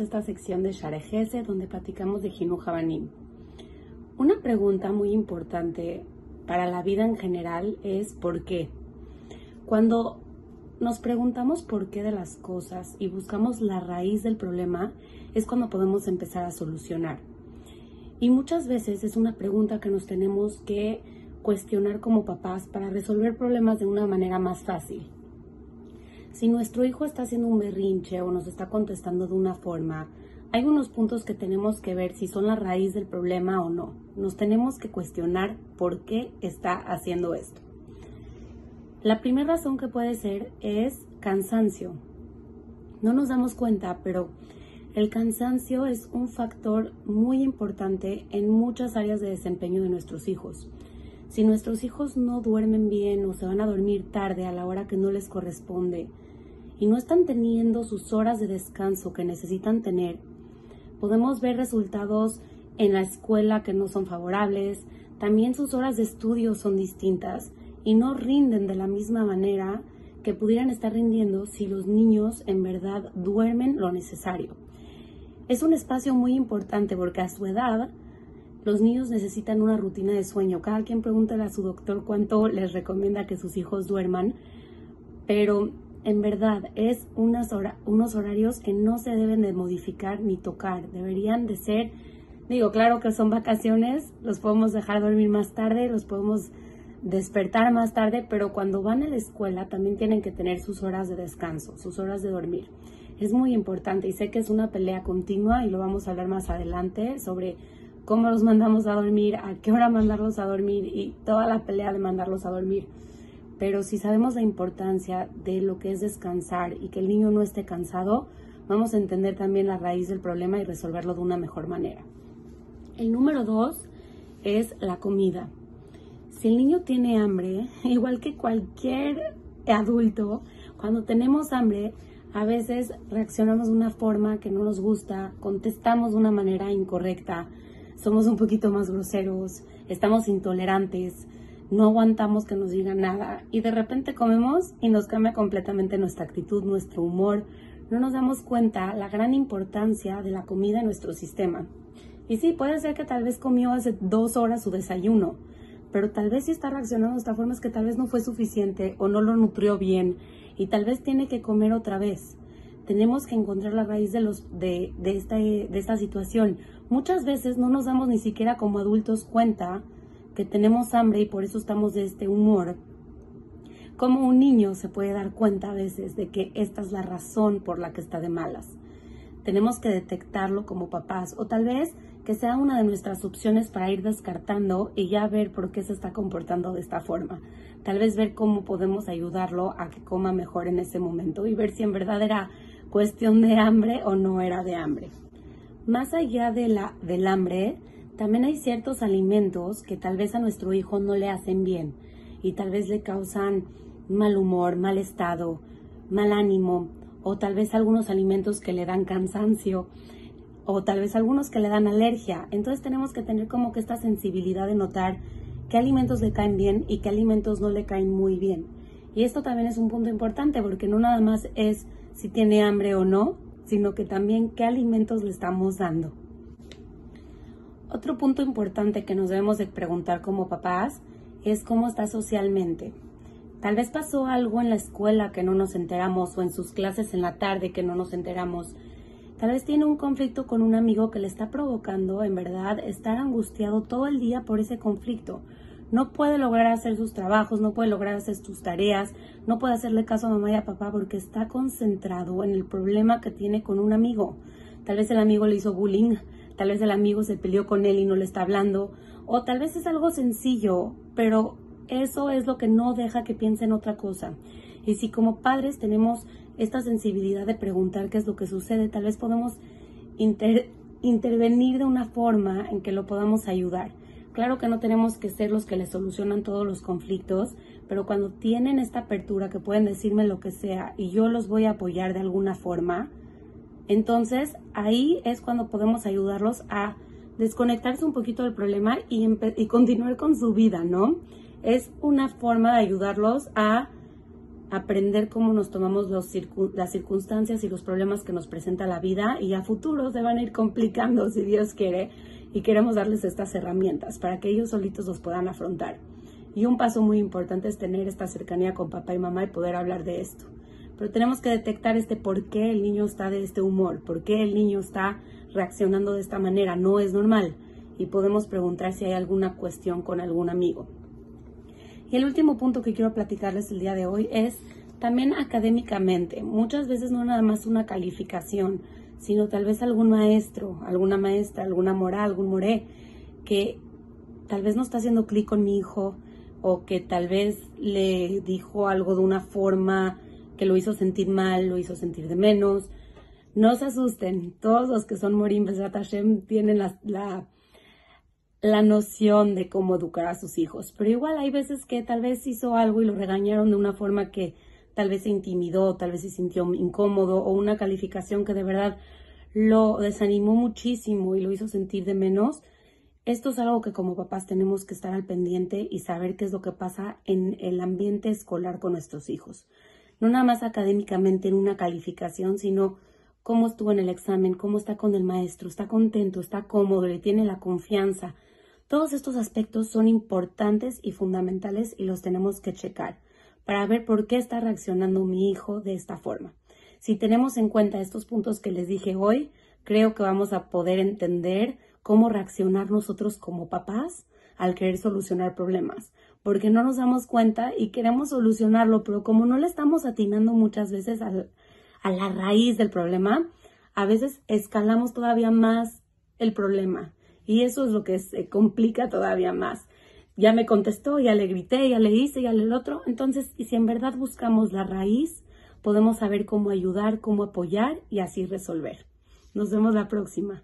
a esta sección de Sharejese donde platicamos de Hinu Habanim. Una pregunta muy importante para la vida en general es ¿por qué? Cuando nos preguntamos por qué de las cosas y buscamos la raíz del problema es cuando podemos empezar a solucionar. Y muchas veces es una pregunta que nos tenemos que cuestionar como papás para resolver problemas de una manera más fácil. Si nuestro hijo está haciendo un berrinche o nos está contestando de una forma, hay unos puntos que tenemos que ver si son la raíz del problema o no. Nos tenemos que cuestionar por qué está haciendo esto. La primera razón que puede ser es cansancio. No nos damos cuenta, pero el cansancio es un factor muy importante en muchas áreas de desempeño de nuestros hijos. Si nuestros hijos no duermen bien o se van a dormir tarde a la hora que no les corresponde y no están teniendo sus horas de descanso que necesitan tener, podemos ver resultados en la escuela que no son favorables, también sus horas de estudio son distintas y no rinden de la misma manera que pudieran estar rindiendo si los niños en verdad duermen lo necesario. Es un espacio muy importante porque a su edad los niños necesitan una rutina de sueño. Cada quien pregunta a su doctor cuánto les recomienda que sus hijos duerman, pero en verdad es unos horarios que no se deben de modificar ni tocar. Deberían de ser, digo, claro que son vacaciones, los podemos dejar dormir más tarde, los podemos despertar más tarde, pero cuando van a la escuela también tienen que tener sus horas de descanso, sus horas de dormir. Es muy importante y sé que es una pelea continua y lo vamos a ver más adelante sobre cómo los mandamos a dormir, a qué hora mandarlos a dormir y toda la pelea de mandarlos a dormir. Pero si sabemos la importancia de lo que es descansar y que el niño no esté cansado, vamos a entender también la raíz del problema y resolverlo de una mejor manera. El número dos es la comida. Si el niño tiene hambre, igual que cualquier adulto, cuando tenemos hambre, a veces reaccionamos de una forma que no nos gusta, contestamos de una manera incorrecta, somos un poquito más groseros, estamos intolerantes, no aguantamos que nos digan nada y de repente comemos y nos cambia completamente nuestra actitud, nuestro humor. No nos damos cuenta la gran importancia de la comida en nuestro sistema. Y sí, puede ser que tal vez comió hace dos horas su desayuno, pero tal vez si está reaccionando de esta forma es que tal vez no fue suficiente o no lo nutrió bien y tal vez tiene que comer otra vez tenemos que encontrar la raíz de, los, de, de, esta, de esta situación. Muchas veces no nos damos ni siquiera como adultos cuenta que tenemos hambre y por eso estamos de este humor. Como un niño se puede dar cuenta a veces de que esta es la razón por la que está de malas. Tenemos que detectarlo como papás o tal vez que sea una de nuestras opciones para ir descartando y ya ver por qué se está comportando de esta forma. Tal vez ver cómo podemos ayudarlo a que coma mejor en ese momento y ver si en verdad era cuestión de hambre o no era de hambre. Más allá de la, del hambre, también hay ciertos alimentos que tal vez a nuestro hijo no le hacen bien y tal vez le causan mal humor, mal estado, mal ánimo o tal vez algunos alimentos que le dan cansancio o tal vez algunos que le dan alergia. Entonces tenemos que tener como que esta sensibilidad de notar qué alimentos le caen bien y qué alimentos no le caen muy bien. Y esto también es un punto importante porque no nada más es si tiene hambre o no, sino que también qué alimentos le estamos dando. Otro punto importante que nos debemos de preguntar como papás es cómo está socialmente. Tal vez pasó algo en la escuela que no nos enteramos o en sus clases en la tarde que no nos enteramos. Tal vez tiene un conflicto con un amigo que le está provocando, en verdad, estar angustiado todo el día por ese conflicto no puede lograr hacer sus trabajos, no puede lograr hacer sus tareas, no puede hacerle caso a mamá y a papá porque está concentrado en el problema que tiene con un amigo. Tal vez el amigo le hizo bullying, tal vez el amigo se peleó con él y no le está hablando, o tal vez es algo sencillo, pero eso es lo que no deja que piense en otra cosa. Y si como padres tenemos esta sensibilidad de preguntar qué es lo que sucede, tal vez podemos intervenir de una forma en que lo podamos ayudar. Claro que no tenemos que ser los que le solucionan todos los conflictos, pero cuando tienen esta apertura que pueden decirme lo que sea y yo los voy a apoyar de alguna forma, entonces ahí es cuando podemos ayudarlos a desconectarse un poquito del problema y, y continuar con su vida, ¿no? Es una forma de ayudarlos a aprender cómo nos tomamos las circunstancias y los problemas que nos presenta la vida y a futuro se van a ir complicando si Dios quiere y queremos darles estas herramientas para que ellos solitos los puedan afrontar. Y un paso muy importante es tener esta cercanía con papá y mamá y poder hablar de esto. Pero tenemos que detectar este por qué el niño está de este humor, por qué el niño está reaccionando de esta manera, no es normal. Y podemos preguntar si hay alguna cuestión con algún amigo. Y el último punto que quiero platicarles el día de hoy es también académicamente. Muchas veces no nada más una calificación, sino tal vez algún maestro, alguna maestra, alguna mora, algún moré, que tal vez no está haciendo clic con mi hijo o que tal vez le dijo algo de una forma que lo hizo sentir mal, lo hizo sentir de menos. No se asusten, todos los que son Morim Besat Hashem tienen la, la, noción de cómo educar a sus hijos, pero igual hay veces que tal vez hizo algo y lo regañaron de una forma que tal vez se intimidó, tal vez se sintió incómodo o una calificación que de verdad lo desanimó muchísimo y lo hizo sentir de menos. Esto es algo que como papás tenemos que estar al pendiente y saber qué es lo que pasa en el ambiente escolar con nuestros hijos. No nada más académicamente en una calificación, sino cómo estuvo en el examen, cómo está con el maestro, está contento, está cómodo, le tiene la confianza. Todos estos aspectos son importantes y fundamentales y los tenemos que checar para ver por qué está reaccionando mi hijo de esta forma. Si tenemos en cuenta estos puntos que les dije hoy, creo que vamos a poder entender cómo reaccionar nosotros como papás al querer solucionar problemas, porque no nos damos cuenta y queremos solucionarlo, pero como no le estamos atinando muchas veces a la raíz del problema, a veces escalamos todavía más el problema y eso es lo que se complica todavía más ya me contestó, ya le grité, ya le hice, ya le otro. Entonces, y si en verdad buscamos la raíz, podemos saber cómo ayudar, cómo apoyar y así resolver. Nos vemos la próxima.